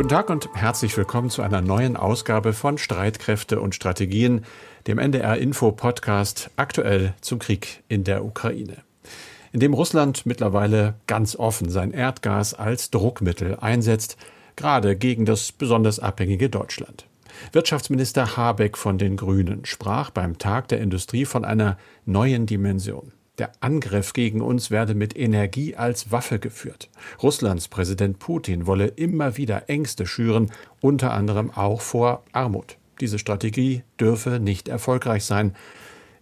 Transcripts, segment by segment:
Guten Tag und herzlich willkommen zu einer neuen Ausgabe von Streitkräfte und Strategien, dem NDR Info Podcast aktuell zum Krieg in der Ukraine. In dem Russland mittlerweile ganz offen sein Erdgas als Druckmittel einsetzt, gerade gegen das besonders abhängige Deutschland. Wirtschaftsminister Habeck von den Grünen sprach beim Tag der Industrie von einer neuen Dimension. Der Angriff gegen uns werde mit Energie als Waffe geführt. Russlands Präsident Putin wolle immer wieder Ängste schüren, unter anderem auch vor Armut. Diese Strategie dürfe nicht erfolgreich sein,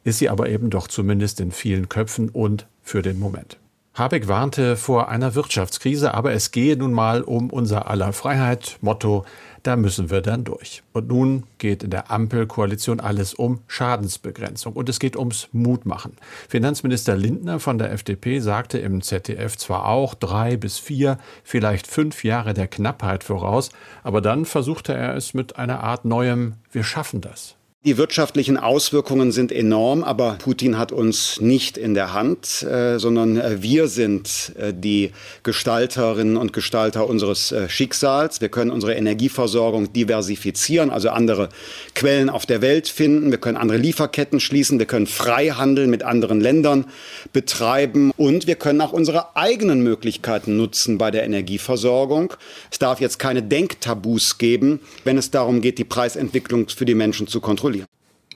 ist sie aber eben doch zumindest in vielen Köpfen und für den Moment. Habeck warnte vor einer Wirtschaftskrise, aber es gehe nun mal um unser aller Freiheit. Motto, da müssen wir dann durch. Und nun geht in der Ampelkoalition alles um Schadensbegrenzung und es geht ums Mutmachen. Finanzminister Lindner von der FDP sagte im ZDF zwar auch drei bis vier, vielleicht fünf Jahre der Knappheit voraus, aber dann versuchte er es mit einer Art neuem Wir schaffen das. Die wirtschaftlichen Auswirkungen sind enorm, aber Putin hat uns nicht in der Hand, äh, sondern äh, wir sind äh, die Gestalterinnen und Gestalter unseres äh, Schicksals. Wir können unsere Energieversorgung diversifizieren, also andere Quellen auf der Welt finden. Wir können andere Lieferketten schließen. Wir können Freihandel mit anderen Ländern betreiben und wir können auch unsere eigenen Möglichkeiten nutzen bei der Energieversorgung. Es darf jetzt keine Denktabus geben, wenn es darum geht, die Preisentwicklung für die Menschen zu kontrollieren kontrollieren.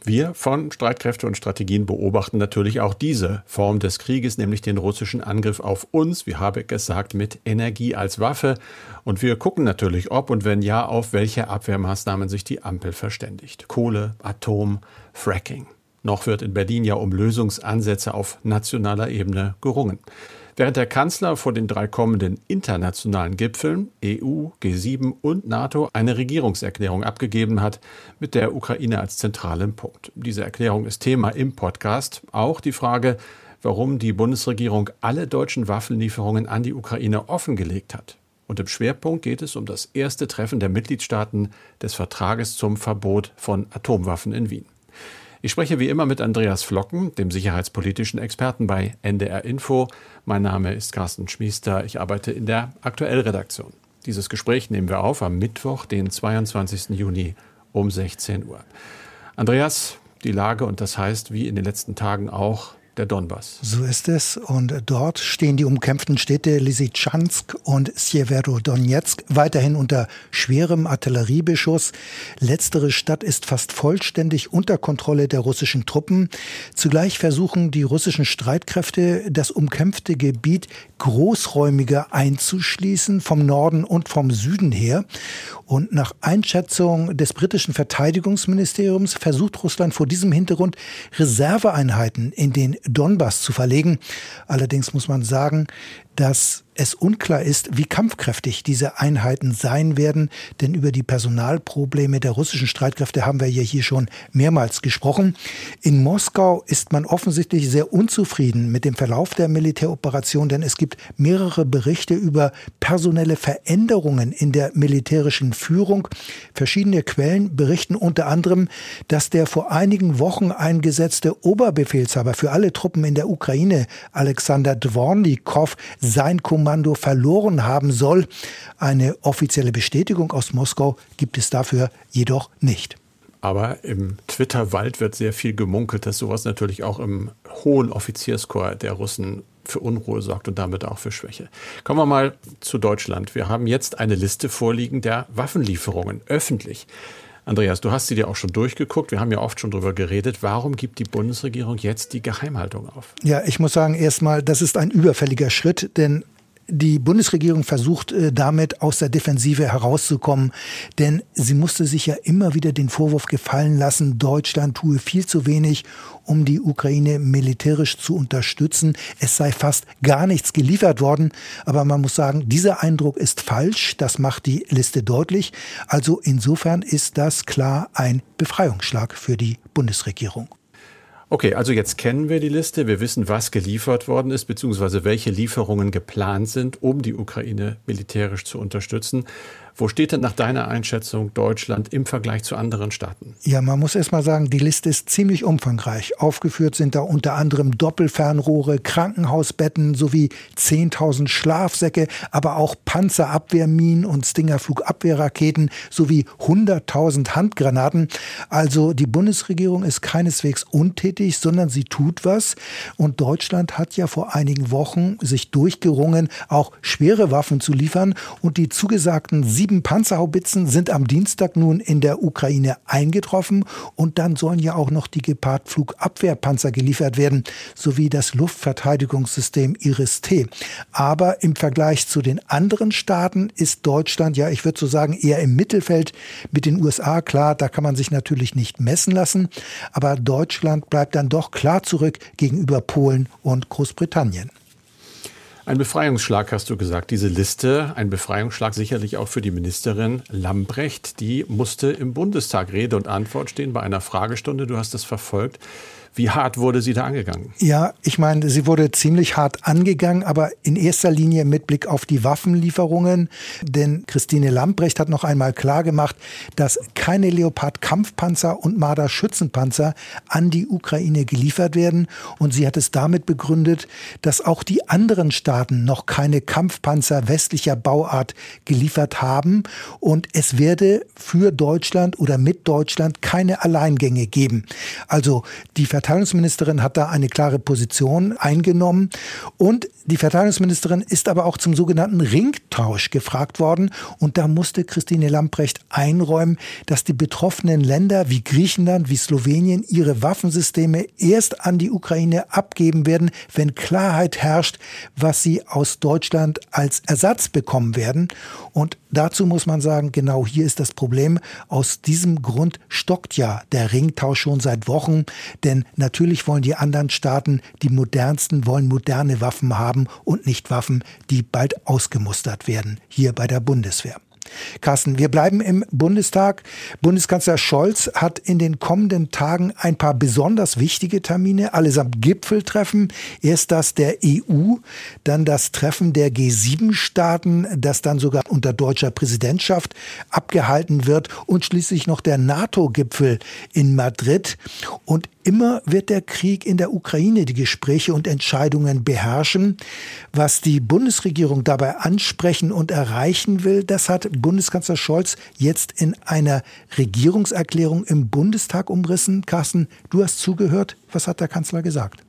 Wir von Streitkräfte und Strategien beobachten natürlich auch diese Form des Krieges, nämlich den russischen Angriff auf uns, wie Habeck es sagt, mit Energie als Waffe. Und wir gucken natürlich, ob und wenn ja, auf welche Abwehrmaßnahmen sich die Ampel verständigt. Kohle, Atom, Fracking. Noch wird in Berlin ja um Lösungsansätze auf nationaler Ebene gerungen. Während der Kanzler vor den drei kommenden internationalen Gipfeln EU, G7 und NATO eine Regierungserklärung abgegeben hat, mit der Ukraine als zentralem Punkt. Diese Erklärung ist Thema im Podcast. Auch die Frage, warum die Bundesregierung alle deutschen Waffenlieferungen an die Ukraine offengelegt hat. Und im Schwerpunkt geht es um das erste Treffen der Mitgliedstaaten des Vertrages zum Verbot von Atomwaffen in Wien. Ich spreche wie immer mit Andreas Flocken, dem sicherheitspolitischen Experten bei NDR Info. Mein Name ist Carsten Schmiester. Ich arbeite in der Aktuellredaktion. Dieses Gespräch nehmen wir auf am Mittwoch, den 22. Juni um 16 Uhr. Andreas, die Lage und das heißt, wie in den letzten Tagen auch, der Donbass. So ist es. Und dort stehen die umkämpften Städte Lysychansk und Sjeverodonetsk weiterhin unter schwerem Artilleriebeschuss. Letztere Stadt ist fast vollständig unter Kontrolle der russischen Truppen. Zugleich versuchen die russischen Streitkräfte, das umkämpfte Gebiet großräumiger einzuschließen, vom Norden und vom Süden her. Und nach Einschätzung des britischen Verteidigungsministeriums versucht Russland vor diesem Hintergrund Reserveeinheiten in den Donbass zu verlegen. Allerdings muss man sagen, dass es unklar ist, wie kampfkräftig diese Einheiten sein werden, denn über die Personalprobleme der russischen Streitkräfte haben wir ja hier schon mehrmals gesprochen. In Moskau ist man offensichtlich sehr unzufrieden mit dem Verlauf der Militäroperation, denn es gibt mehrere Berichte über personelle Veränderungen in der militärischen Führung. Verschiedene Quellen berichten unter anderem, dass der vor einigen Wochen eingesetzte Oberbefehlshaber für alle Truppen in der Ukraine, Alexander Dvornikow, sein Kommando verloren haben soll. Eine offizielle Bestätigung aus Moskau gibt es dafür jedoch nicht. Aber im Twitter-Wald wird sehr viel gemunkelt, dass sowas natürlich auch im hohen Offizierskorps der Russen für Unruhe sorgt und damit auch für Schwäche. Kommen wir mal zu Deutschland. Wir haben jetzt eine Liste vorliegen der Waffenlieferungen öffentlich. Andreas, du hast sie dir auch schon durchgeguckt. Wir haben ja oft schon darüber geredet. Warum gibt die Bundesregierung jetzt die Geheimhaltung auf? Ja, ich muss sagen, erstmal, das ist ein überfälliger Schritt, denn die Bundesregierung versucht äh, damit aus der Defensive herauszukommen, denn sie musste sich ja immer wieder den Vorwurf gefallen lassen, Deutschland tue viel zu wenig, um die Ukraine militärisch zu unterstützen. Es sei fast gar nichts geliefert worden, aber man muss sagen, dieser Eindruck ist falsch, das macht die Liste deutlich. Also insofern ist das klar ein Befreiungsschlag für die Bundesregierung. Okay, also jetzt kennen wir die Liste. Wir wissen, was geliefert worden ist, beziehungsweise welche Lieferungen geplant sind, um die Ukraine militärisch zu unterstützen. Wo steht denn nach deiner Einschätzung Deutschland im Vergleich zu anderen Staaten? Ja, man muss erst mal sagen, die Liste ist ziemlich umfangreich. Aufgeführt sind da unter anderem Doppelfernrohre, Krankenhausbetten sowie 10.000 Schlafsäcke, aber auch Panzerabwehrminen und Stingerflugabwehrraketen sowie 100.000 Handgranaten. Also die Bundesregierung ist keineswegs untätig, sondern sie tut was. Und Deutschland hat ja vor einigen Wochen sich durchgerungen, auch schwere Waffen zu liefern. Und die zugesagten sieben Panzerhaubitzen sind am Dienstag nun in der Ukraine eingetroffen. Und dann sollen ja auch noch die Gepard-Flugabwehrpanzer geliefert werden, sowie das Luftverteidigungssystem Iris-T. Aber im Vergleich zu den anderen Staaten ist Deutschland ja, ich würde so sagen, eher im Mittelfeld mit den USA. Klar, da kann man sich natürlich nicht messen lassen. Aber Deutschland bleibt dann doch klar zurück gegenüber Polen und Großbritannien. Ein Befreiungsschlag hast du gesagt, diese Liste, ein Befreiungsschlag sicherlich auch für die Ministerin Lambrecht, die musste im Bundestag Rede und Antwort stehen bei einer Fragestunde, du hast das verfolgt. Wie hart wurde sie da angegangen? Ja, ich meine, sie wurde ziemlich hart angegangen, aber in erster Linie mit Blick auf die Waffenlieferungen. Denn Christine Lambrecht hat noch einmal klargemacht, dass keine Leopard-Kampfpanzer und Marder-Schützenpanzer an die Ukraine geliefert werden. Und sie hat es damit begründet, dass auch die anderen Staaten noch keine Kampfpanzer westlicher Bauart geliefert haben. Und es werde für Deutschland oder mit Deutschland keine Alleingänge geben. Also die Verteidigungsministerin hat da eine klare Position eingenommen und die Verteidigungsministerin ist aber auch zum sogenannten Ringtausch gefragt worden und da musste Christine Lamprecht einräumen, dass die betroffenen Länder wie Griechenland, wie Slowenien ihre Waffensysteme erst an die Ukraine abgeben werden, wenn Klarheit herrscht, was sie aus Deutschland als Ersatz bekommen werden. Und dazu muss man sagen, genau hier ist das Problem. Aus diesem Grund stockt ja der Ringtausch schon seit Wochen, denn natürlich wollen die anderen Staaten, die modernsten, wollen moderne Waffen haben haben und nicht Waffen, die bald ausgemustert werden, hier bei der Bundeswehr. Carsten, wir bleiben im Bundestag. Bundeskanzler Scholz hat in den kommenden Tagen ein paar besonders wichtige Termine, allesamt Gipfeltreffen. Erst das der EU, dann das Treffen der G7-Staaten, das dann sogar unter deutscher Präsidentschaft abgehalten wird und schließlich noch der NATO-Gipfel in Madrid. Und Immer wird der Krieg in der Ukraine die Gespräche und Entscheidungen beherrschen. Was die Bundesregierung dabei ansprechen und erreichen will, das hat Bundeskanzler Scholz jetzt in einer Regierungserklärung im Bundestag umrissen. Carsten, du hast zugehört. Was hat der Kanzler gesagt?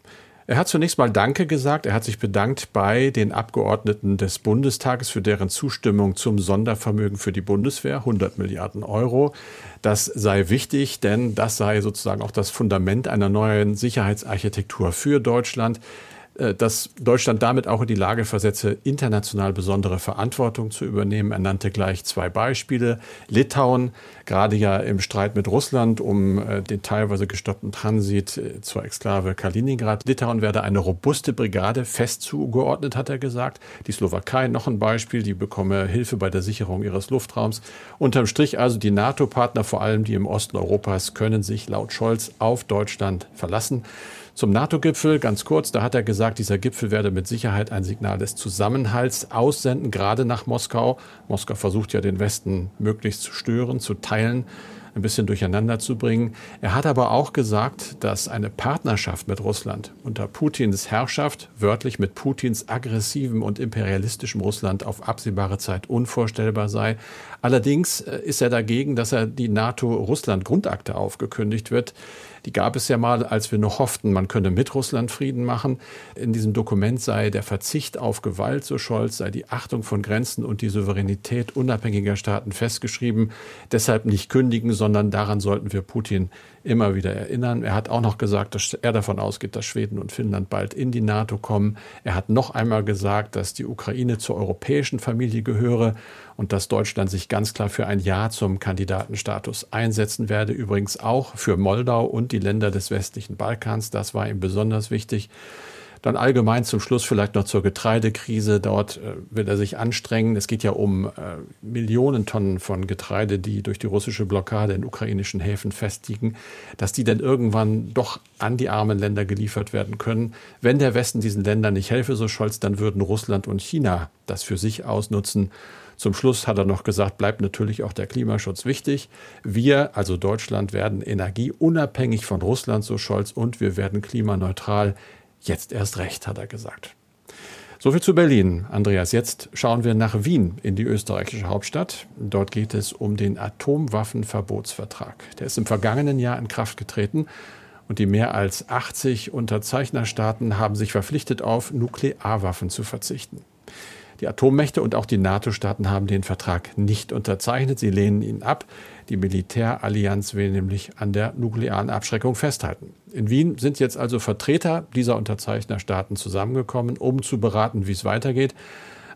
Er hat zunächst mal Danke gesagt. Er hat sich bedankt bei den Abgeordneten des Bundestages für deren Zustimmung zum Sondervermögen für die Bundeswehr, 100 Milliarden Euro. Das sei wichtig, denn das sei sozusagen auch das Fundament einer neuen Sicherheitsarchitektur für Deutschland. Äh, dass Deutschland damit auch in die Lage versetze, international besondere Verantwortung zu übernehmen. Er nannte gleich zwei Beispiele. Litauen, gerade ja im Streit mit Russland um äh, den teilweise gestoppten Transit äh, zur Exklave Kaliningrad. Litauen werde eine robuste Brigade fest zugeordnet, hat er gesagt. Die Slowakei, noch ein Beispiel, die bekomme Hilfe bei der Sicherung ihres Luftraums. Unterm Strich also die NATO-Partner, vor allem die im Osten Europas, können sich laut Scholz auf Deutschland verlassen. Zum NATO-Gipfel ganz kurz, da hat er gesagt, dieser Gipfel werde mit Sicherheit ein Signal des Zusammenhalts aussenden, gerade nach Moskau. Moskau versucht ja den Westen möglichst zu stören, zu teilen ein bisschen durcheinander zu bringen. Er hat aber auch gesagt, dass eine Partnerschaft mit Russland unter Putins Herrschaft, wörtlich mit Putins aggressivem und imperialistischem Russland auf absehbare Zeit unvorstellbar sei. Allerdings äh, ist er dagegen, dass er die NATO-Russland-Grundakte aufgekündigt wird. Die gab es ja mal, als wir noch hofften, man könne mit Russland Frieden machen. In diesem Dokument sei der Verzicht auf Gewalt, so Scholz, sei die Achtung von Grenzen und die Souveränität unabhängiger Staaten festgeschrieben. Deshalb nicht kündigen, sondern daran sollten wir Putin immer wieder erinnern. Er hat auch noch gesagt, dass er davon ausgeht, dass Schweden und Finnland bald in die NATO kommen. Er hat noch einmal gesagt, dass die Ukraine zur europäischen Familie gehöre und dass Deutschland sich ganz klar für ein Ja zum Kandidatenstatus einsetzen werde. Übrigens auch für Moldau und die Länder des westlichen Balkans. Das war ihm besonders wichtig. Dann allgemein zum Schluss vielleicht noch zur Getreidekrise. Dort äh, wird er sich anstrengen. Es geht ja um äh, Millionen Tonnen von Getreide, die durch die russische Blockade in ukrainischen Häfen festliegen, dass die dann irgendwann doch an die armen Länder geliefert werden können. Wenn der Westen diesen Ländern nicht helfe, so Scholz, dann würden Russland und China das für sich ausnutzen. Zum Schluss hat er noch gesagt, bleibt natürlich auch der Klimaschutz wichtig. Wir, also Deutschland, werden energieunabhängig von Russland, so Scholz, und wir werden klimaneutral. Jetzt erst recht, hat er gesagt. Soviel zu Berlin. Andreas, jetzt schauen wir nach Wien in die österreichische Hauptstadt. Dort geht es um den Atomwaffenverbotsvertrag. Der ist im vergangenen Jahr in Kraft getreten und die mehr als 80 Unterzeichnerstaaten haben sich verpflichtet, auf Nuklearwaffen zu verzichten. Die Atommächte und auch die NATO-Staaten haben den Vertrag nicht unterzeichnet. Sie lehnen ihn ab. Die Militärallianz will nämlich an der nuklearen Abschreckung festhalten. In Wien sind jetzt also Vertreter dieser Unterzeichnerstaaten zusammengekommen, um zu beraten, wie es weitergeht.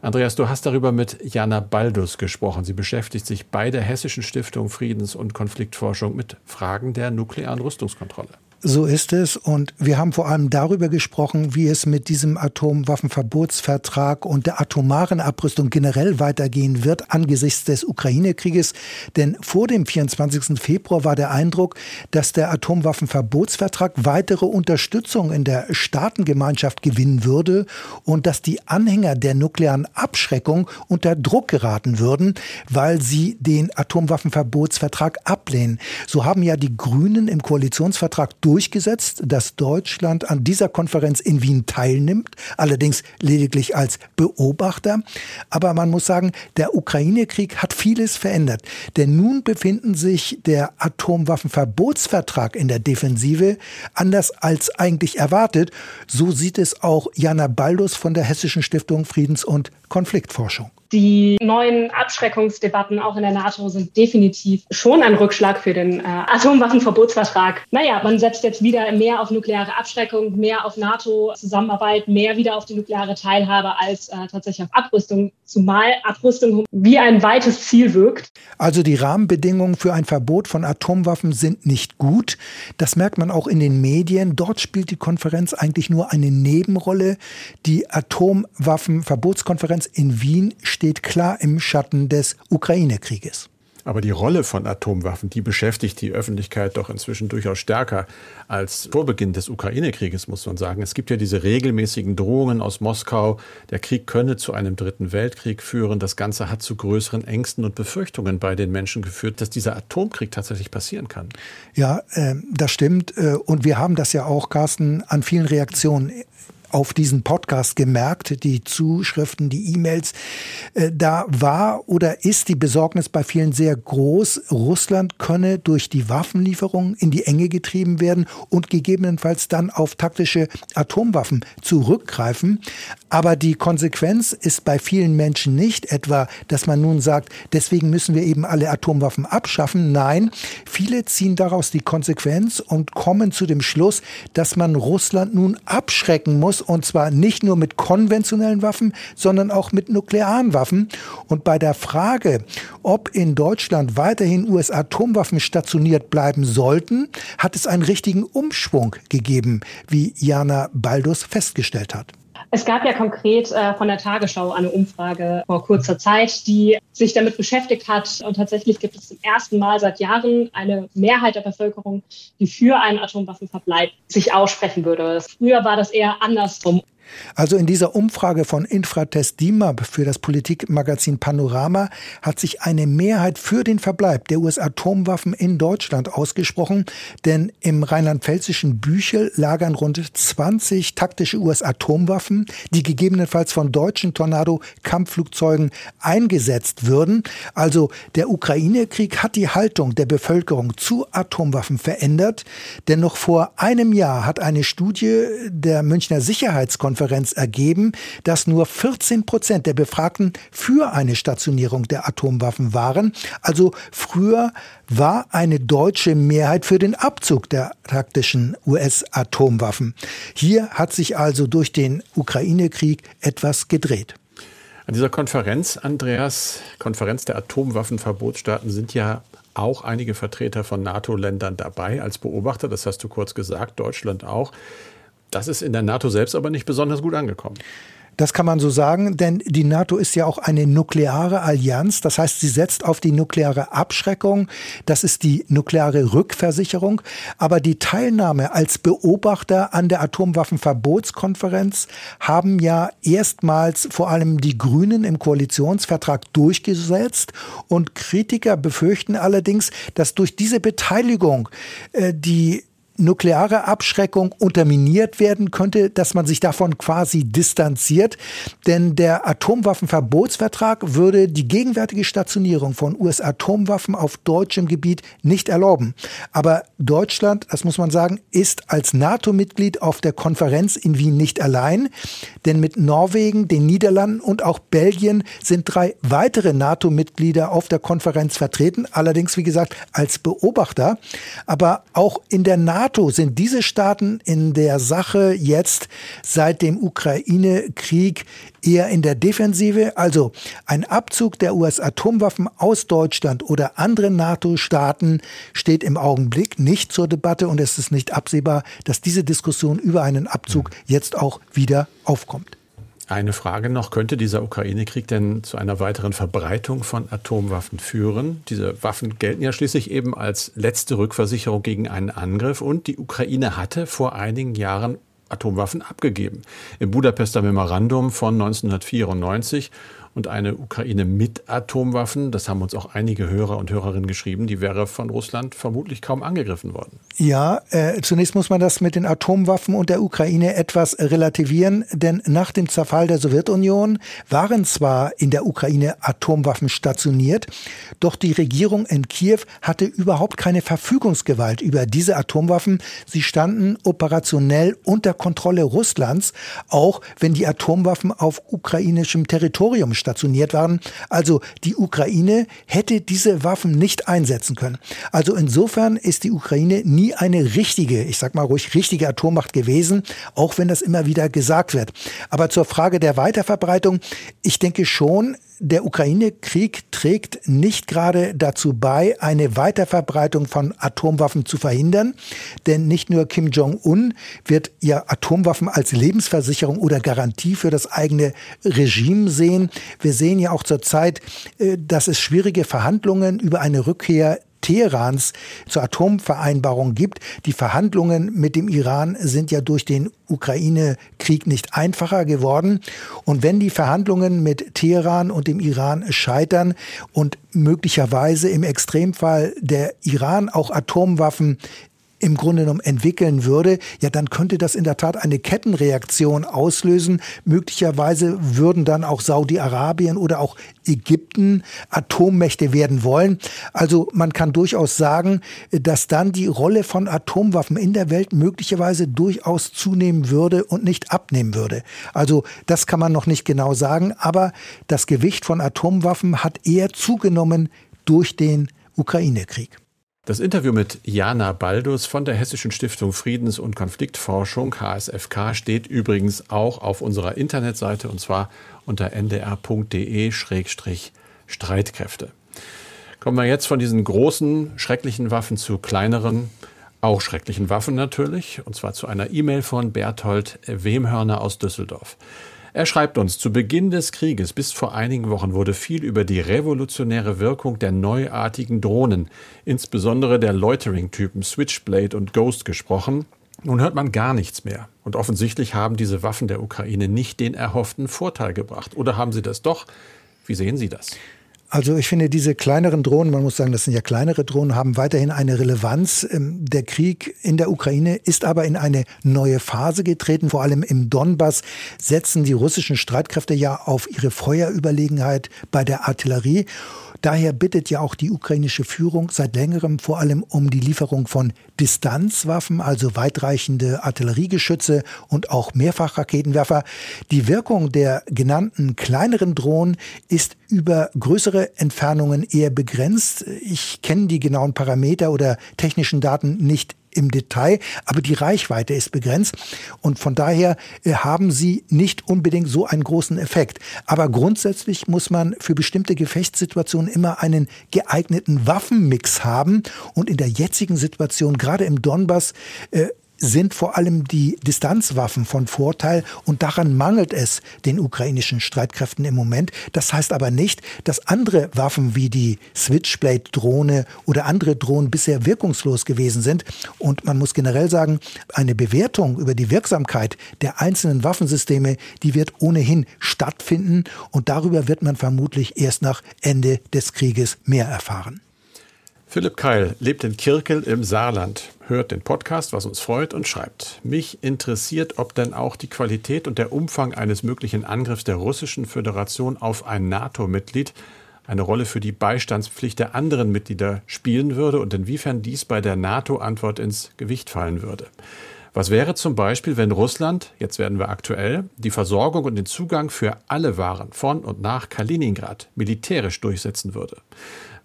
Andreas, du hast darüber mit Jana Baldus gesprochen. Sie beschäftigt sich bei der Hessischen Stiftung Friedens- und Konfliktforschung mit Fragen der nuklearen Rüstungskontrolle. So ist es. Und wir haben vor allem darüber gesprochen, wie es mit diesem Atomwaffenverbotsvertrag und der atomaren Abrüstung generell weitergehen wird angesichts des Ukraine-Krieges. Denn vor dem 24. Februar war der Eindruck, dass der Atomwaffenverbotsvertrag weitere Unterstützung in der Staatengemeinschaft gewinnen würde und dass die Anhänger der nuklearen Abschreckung unter Druck geraten würden, weil sie den Atomwaffenverbotsvertrag ablehnen. So haben ja die Grünen im Koalitionsvertrag durchgesetzt, dass Deutschland an dieser Konferenz in Wien teilnimmt, allerdings lediglich als Beobachter. Aber man muss sagen, der Ukraine-Krieg hat vieles verändert. Denn nun befinden sich der Atomwaffenverbotsvertrag in der Defensive, anders als eigentlich erwartet. So sieht es auch Jana Baldus von der Hessischen Stiftung Friedens- und Konfliktforschung. Die neuen Abschreckungsdebatten auch in der NATO sind definitiv schon ein Rückschlag für den äh, Atomwaffenverbotsvertrag. Naja, man setzt jetzt wieder mehr auf nukleare Abschreckung, mehr auf NATO-Zusammenarbeit, mehr wieder auf die nukleare Teilhabe als äh, tatsächlich auf Abrüstung, zumal Abrüstung wie ein weites Ziel wirkt. Also die Rahmenbedingungen für ein Verbot von Atomwaffen sind nicht gut. Das merkt man auch in den Medien. Dort spielt die Konferenz eigentlich nur eine Nebenrolle. Die Atomwaffenverbotskonferenz in Wien steht klar im Schatten des Ukraine-Krieges. Aber die Rolle von Atomwaffen, die beschäftigt die Öffentlichkeit doch inzwischen durchaus stärker als vor Beginn des Ukraine-Krieges, muss man sagen. Es gibt ja diese regelmäßigen Drohungen aus Moskau, der Krieg könne zu einem dritten Weltkrieg führen. Das Ganze hat zu größeren Ängsten und Befürchtungen bei den Menschen geführt, dass dieser Atomkrieg tatsächlich passieren kann. Ja, äh, das stimmt. Äh, und wir haben das ja auch, Carsten, an vielen Reaktionen auf diesen Podcast gemerkt, die Zuschriften, die E-Mails. Äh, da war oder ist die Besorgnis bei vielen sehr groß. Russland könne durch die Waffenlieferungen in die Enge getrieben werden und gegebenenfalls dann auf taktische Atomwaffen zurückgreifen. Aber die Konsequenz ist bei vielen Menschen nicht etwa, dass man nun sagt, deswegen müssen wir eben alle Atomwaffen abschaffen. Nein, viele ziehen daraus die Konsequenz und kommen zu dem Schluss, dass man Russland nun abschrecken muss und zwar nicht nur mit konventionellen Waffen, sondern auch mit nuklearen Waffen. Und bei der Frage, ob in Deutschland weiterhin US-Atomwaffen stationiert bleiben sollten, hat es einen richtigen Umschwung gegeben, wie Jana Baldus festgestellt hat. Es gab ja konkret äh, von der Tagesschau eine Umfrage vor kurzer Zeit, die sich damit beschäftigt hat. Und tatsächlich gibt es zum ersten Mal seit Jahren eine Mehrheit der Bevölkerung, die für einen Atomwaffenverbleib sich aussprechen würde. Früher war das eher andersrum. Also in dieser Umfrage von Infratest DIMAP für das Politikmagazin Panorama hat sich eine Mehrheit für den Verbleib der US-Atomwaffen in Deutschland ausgesprochen, denn im rheinland-pfälzischen Büchel lagern rund 20 taktische US-Atomwaffen, die gegebenenfalls von deutschen Tornado-Kampfflugzeugen eingesetzt würden. Also der Ukraine-Krieg hat die Haltung der Bevölkerung zu Atomwaffen verändert, denn noch vor einem Jahr hat eine Studie der Münchner Sicherheitskonferenz Konferenz ergeben, dass nur 14 Prozent der Befragten für eine Stationierung der Atomwaffen waren. Also früher war eine deutsche Mehrheit für den Abzug der taktischen US-Atomwaffen. Hier hat sich also durch den Ukraine-Krieg etwas gedreht. An dieser Konferenz, Andreas, Konferenz der Atomwaffenverbotsstaaten, sind ja auch einige Vertreter von NATO-Ländern dabei als Beobachter. Das hast du kurz gesagt, Deutschland auch. Das ist in der NATO selbst aber nicht besonders gut angekommen. Das kann man so sagen, denn die NATO ist ja auch eine nukleare Allianz. Das heißt, sie setzt auf die nukleare Abschreckung. Das ist die nukleare Rückversicherung. Aber die Teilnahme als Beobachter an der Atomwaffenverbotskonferenz haben ja erstmals vor allem die Grünen im Koalitionsvertrag durchgesetzt. Und Kritiker befürchten allerdings, dass durch diese Beteiligung äh, die nukleare Abschreckung unterminiert werden könnte, dass man sich davon quasi distanziert. Denn der Atomwaffenverbotsvertrag würde die gegenwärtige Stationierung von US-Atomwaffen auf deutschem Gebiet nicht erlauben. Aber Deutschland, das muss man sagen, ist als NATO-Mitglied auf der Konferenz in Wien nicht allein. Denn mit Norwegen, den Niederlanden und auch Belgien sind drei weitere NATO-Mitglieder auf der Konferenz vertreten. Allerdings, wie gesagt, als Beobachter. Aber auch in der NATO NATO sind diese Staaten in der Sache jetzt seit dem Ukraine-Krieg eher in der Defensive. Also ein Abzug der US-Atomwaffen aus Deutschland oder anderen NATO-Staaten steht im Augenblick nicht zur Debatte und es ist nicht absehbar, dass diese Diskussion über einen Abzug jetzt auch wieder aufkommt. Eine Frage noch, könnte dieser Ukraine-Krieg denn zu einer weiteren Verbreitung von Atomwaffen führen? Diese Waffen gelten ja schließlich eben als letzte Rückversicherung gegen einen Angriff und die Ukraine hatte vor einigen Jahren Atomwaffen abgegeben. Im Budapester Memorandum von 1994 und eine Ukraine mit Atomwaffen, das haben uns auch einige Hörer und Hörerinnen geschrieben, die wäre von Russland vermutlich kaum angegriffen worden. Ja, äh, zunächst muss man das mit den Atomwaffen und der Ukraine etwas relativieren, denn nach dem Zerfall der Sowjetunion waren zwar in der Ukraine Atomwaffen stationiert, doch die Regierung in Kiew hatte überhaupt keine Verfügungsgewalt über diese Atomwaffen. Sie standen operationell unter Kontrolle Russlands, auch wenn die Atomwaffen auf ukrainischem Territorium standen stationiert waren. Also die Ukraine hätte diese Waffen nicht einsetzen können. Also insofern ist die Ukraine nie eine richtige, ich sag mal ruhig richtige Atommacht gewesen, auch wenn das immer wieder gesagt wird. Aber zur Frage der Weiterverbreitung, ich denke schon, der Ukraine-Krieg trägt nicht gerade dazu bei, eine Weiterverbreitung von Atomwaffen zu verhindern. Denn nicht nur Kim Jong-un wird ja Atomwaffen als Lebensversicherung oder Garantie für das eigene Regime sehen. Wir sehen ja auch zurzeit, äh, dass es schwierige Verhandlungen über eine Rückkehr Teherans zur Atomvereinbarung gibt. Die Verhandlungen mit dem Iran sind ja durch den Ukraine-Krieg nicht einfacher geworden. Und wenn die Verhandlungen mit Teheran und dem Iran scheitern und möglicherweise im Extremfall der Iran auch Atomwaffen im Grunde genommen entwickeln würde, ja, dann könnte das in der Tat eine Kettenreaktion auslösen. Möglicherweise würden dann auch Saudi-Arabien oder auch Ägypten Atommächte werden wollen. Also man kann durchaus sagen, dass dann die Rolle von Atomwaffen in der Welt möglicherweise durchaus zunehmen würde und nicht abnehmen würde. Also das kann man noch nicht genau sagen, aber das Gewicht von Atomwaffen hat eher zugenommen durch den Ukraine-Krieg. Das Interview mit Jana Baldus von der Hessischen Stiftung Friedens- und Konfliktforschung HSFK steht übrigens auch auf unserer Internetseite und zwar unter ndr.de-streitkräfte. Kommen wir jetzt von diesen großen, schrecklichen Waffen zu kleineren, auch schrecklichen Waffen natürlich, und zwar zu einer E-Mail von Berthold Wemhörner aus Düsseldorf. Er schreibt uns, zu Beginn des Krieges bis vor einigen Wochen wurde viel über die revolutionäre Wirkung der neuartigen Drohnen, insbesondere der Loitering-Typen Switchblade und Ghost gesprochen. Nun hört man gar nichts mehr. Und offensichtlich haben diese Waffen der Ukraine nicht den erhofften Vorteil gebracht. Oder haben sie das doch? Wie sehen Sie das? Also ich finde, diese kleineren Drohnen, man muss sagen, das sind ja kleinere Drohnen, haben weiterhin eine Relevanz. Ähm, der Krieg in der Ukraine ist aber in eine neue Phase getreten. Vor allem im Donbass setzen die russischen Streitkräfte ja auf ihre Feuerüberlegenheit bei der Artillerie. Daher bittet ja auch die ukrainische Führung seit längerem vor allem um die Lieferung von Distanzwaffen, also weitreichende Artilleriegeschütze und auch Mehrfachraketenwerfer. Die Wirkung der genannten kleineren Drohnen ist über größere Entfernungen eher begrenzt. Ich kenne die genauen Parameter oder technischen Daten nicht im Detail, aber die Reichweite ist begrenzt und von daher äh, haben sie nicht unbedingt so einen großen Effekt. Aber grundsätzlich muss man für bestimmte Gefechtssituationen immer einen geeigneten Waffenmix haben und in der jetzigen Situation, gerade im Donbass, äh, sind vor allem die Distanzwaffen von Vorteil und daran mangelt es den ukrainischen Streitkräften im Moment. Das heißt aber nicht, dass andere Waffen wie die Switchblade-Drohne oder andere Drohnen bisher wirkungslos gewesen sind. Und man muss generell sagen, eine Bewertung über die Wirksamkeit der einzelnen Waffensysteme, die wird ohnehin stattfinden und darüber wird man vermutlich erst nach Ende des Krieges mehr erfahren. Philipp Keil lebt in Kirkel im Saarland, hört den Podcast, was uns freut und schreibt. Mich interessiert, ob denn auch die Qualität und der Umfang eines möglichen Angriffs der russischen Föderation auf ein NATO-Mitglied eine Rolle für die Beistandspflicht der anderen Mitglieder spielen würde und inwiefern dies bei der NATO-Antwort ins Gewicht fallen würde. Was wäre zum Beispiel, wenn Russland, jetzt werden wir aktuell, die Versorgung und den Zugang für alle Waren von und nach Kaliningrad militärisch durchsetzen würde?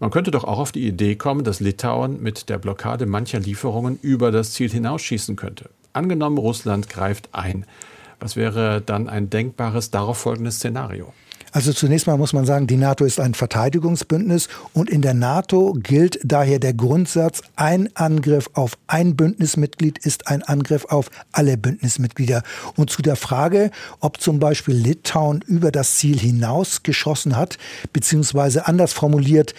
Man könnte doch auch auf die Idee kommen, dass Litauen mit der Blockade mancher Lieferungen über das Ziel hinausschießen könnte. Angenommen, Russland greift ein. Was wäre dann ein denkbares darauf folgendes Szenario? Also zunächst mal muss man sagen, die NATO ist ein Verteidigungsbündnis und in der NATO gilt daher der Grundsatz, ein Angriff auf ein Bündnismitglied ist ein Angriff auf alle Bündnismitglieder. Und zu der Frage, ob zum Beispiel Litauen über das Ziel hinaus geschossen hat, beziehungsweise anders formuliert,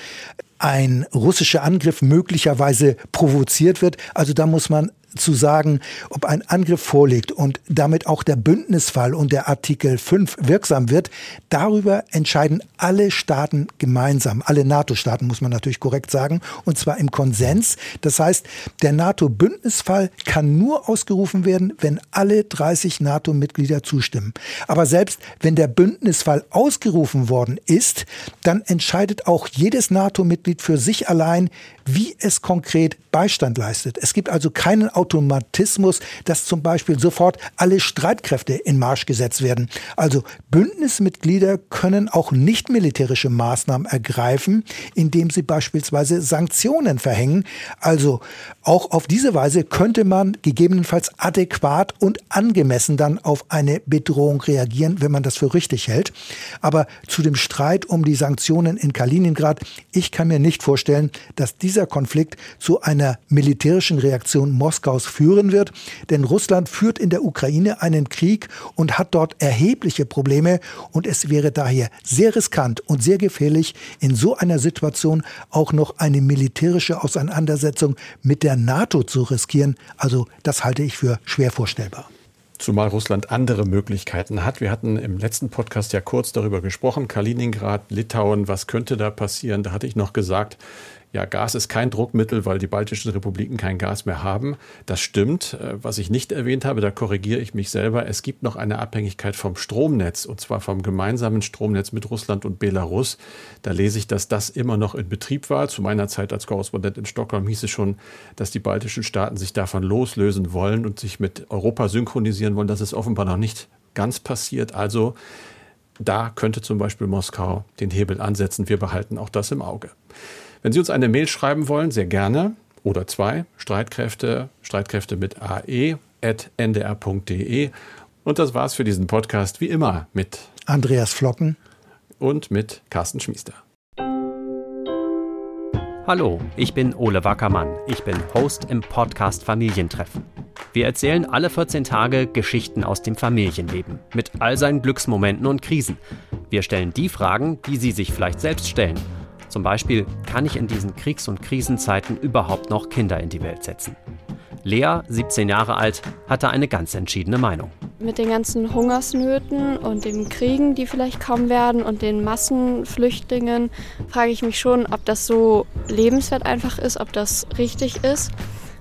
ein russischer Angriff möglicherweise provoziert wird. Also da muss man zu sagen, ob ein Angriff vorliegt und damit auch der Bündnisfall und der Artikel 5 wirksam wird, darüber entscheiden alle Staaten gemeinsam, alle NATO-Staaten muss man natürlich korrekt sagen, und zwar im Konsens. Das heißt, der NATO-Bündnisfall kann nur ausgerufen werden, wenn alle 30 NATO-Mitglieder zustimmen. Aber selbst wenn der Bündnisfall ausgerufen worden ist, dann entscheidet auch jedes NATO-Mitglied für sich allein, wie es konkret Beistand leistet. Es gibt also keinen Automatismus, dass zum Beispiel sofort alle Streitkräfte in Marsch gesetzt werden. Also Bündnismitglieder können auch nicht militärische Maßnahmen ergreifen, indem sie beispielsweise Sanktionen verhängen. Also auch auf diese Weise könnte man gegebenenfalls adäquat und angemessen dann auf eine Bedrohung reagieren, wenn man das für richtig hält. Aber zu dem Streit um die Sanktionen in Kaliningrad, ich kann mir nicht vorstellen, dass dieser Konflikt zu einer militärischen Reaktion Moskaus führen wird. Denn Russland führt in der Ukraine einen Krieg und hat dort erhebliche Probleme. Und es wäre daher sehr riskant und sehr gefährlich, in so einer Situation auch noch eine militärische Auseinandersetzung mit der NATO zu riskieren. Also das halte ich für schwer vorstellbar. Zumal Russland andere Möglichkeiten hat. Wir hatten im letzten Podcast ja kurz darüber gesprochen. Kaliningrad, Litauen, was könnte da passieren? Da hatte ich noch gesagt, ja, Gas ist kein Druckmittel, weil die baltischen Republiken kein Gas mehr haben. Das stimmt. Äh, was ich nicht erwähnt habe, da korrigiere ich mich selber. Es gibt noch eine Abhängigkeit vom Stromnetz und zwar vom gemeinsamen Stromnetz mit Russland und Belarus. Da lese ich, dass das immer noch in Betrieb war. Zu meiner Zeit als Korrespondent in Stockholm hieß es schon, dass die baltischen Staaten sich davon loslösen wollen und sich mit Europa synchronisieren wollen. Das ist offenbar noch nicht ganz passiert. Also da könnte zum Beispiel Moskau den Hebel ansetzen. Wir behalten auch das im Auge. Wenn Sie uns eine Mail schreiben wollen, sehr gerne oder zwei, Streitkräfte, Streitkräfte mit ae at ndr.de. Und das war's für diesen Podcast, wie immer mit Andreas Flocken und mit Carsten Schmiester. Hallo, ich bin Ole Wackermann. Ich bin Host im Podcast Familientreffen. Wir erzählen alle 14 Tage Geschichten aus dem Familienleben mit all seinen Glücksmomenten und Krisen. Wir stellen die Fragen, die Sie sich vielleicht selbst stellen zum Beispiel, kann ich in diesen Kriegs- und Krisenzeiten überhaupt noch Kinder in die Welt setzen? Lea, 17 Jahre alt, hatte eine ganz entschiedene Meinung. Mit den ganzen Hungersnöten und den Kriegen, die vielleicht kommen werden und den Massenflüchtlingen, frage ich mich schon, ob das so lebenswert einfach ist, ob das richtig ist.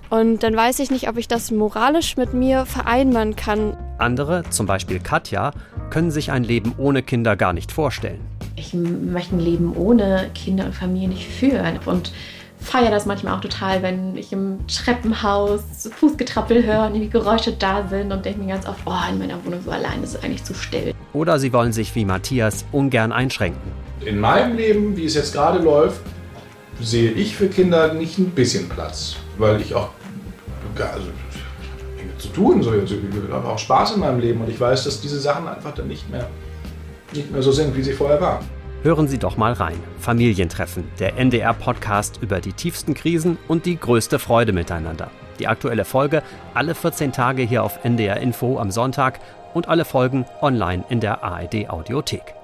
Und dann weiß ich nicht, ob ich das moralisch mit mir vereinbaren kann. Andere, zum Beispiel Katja, können sich ein Leben ohne Kinder gar nicht vorstellen ich möchte ein Leben ohne Kinder und Familie nicht führen. Und feiere das manchmal auch total, wenn ich im Treppenhaus Fußgetrappel höre und die Geräusche da sind und denke mir ganz oft, oh, in meiner Wohnung so allein ist es eigentlich zu still. Oder sie wollen sich wie Matthias ungern einschränken. In meinem Leben, wie es jetzt gerade läuft, sehe ich für Kinder nicht ein bisschen Platz, weil ich auch also, Dinge zu tun, so, ich habe auch Spaß in meinem Leben und ich weiß, dass diese Sachen einfach dann nicht mehr nicht mehr so sind, wie sie vorher waren. Hören Sie doch mal rein. Familientreffen, der NDR-Podcast über die tiefsten Krisen und die größte Freude miteinander. Die aktuelle Folge alle 14 Tage hier auf NDR Info am Sonntag und alle Folgen online in der ARD Audiothek.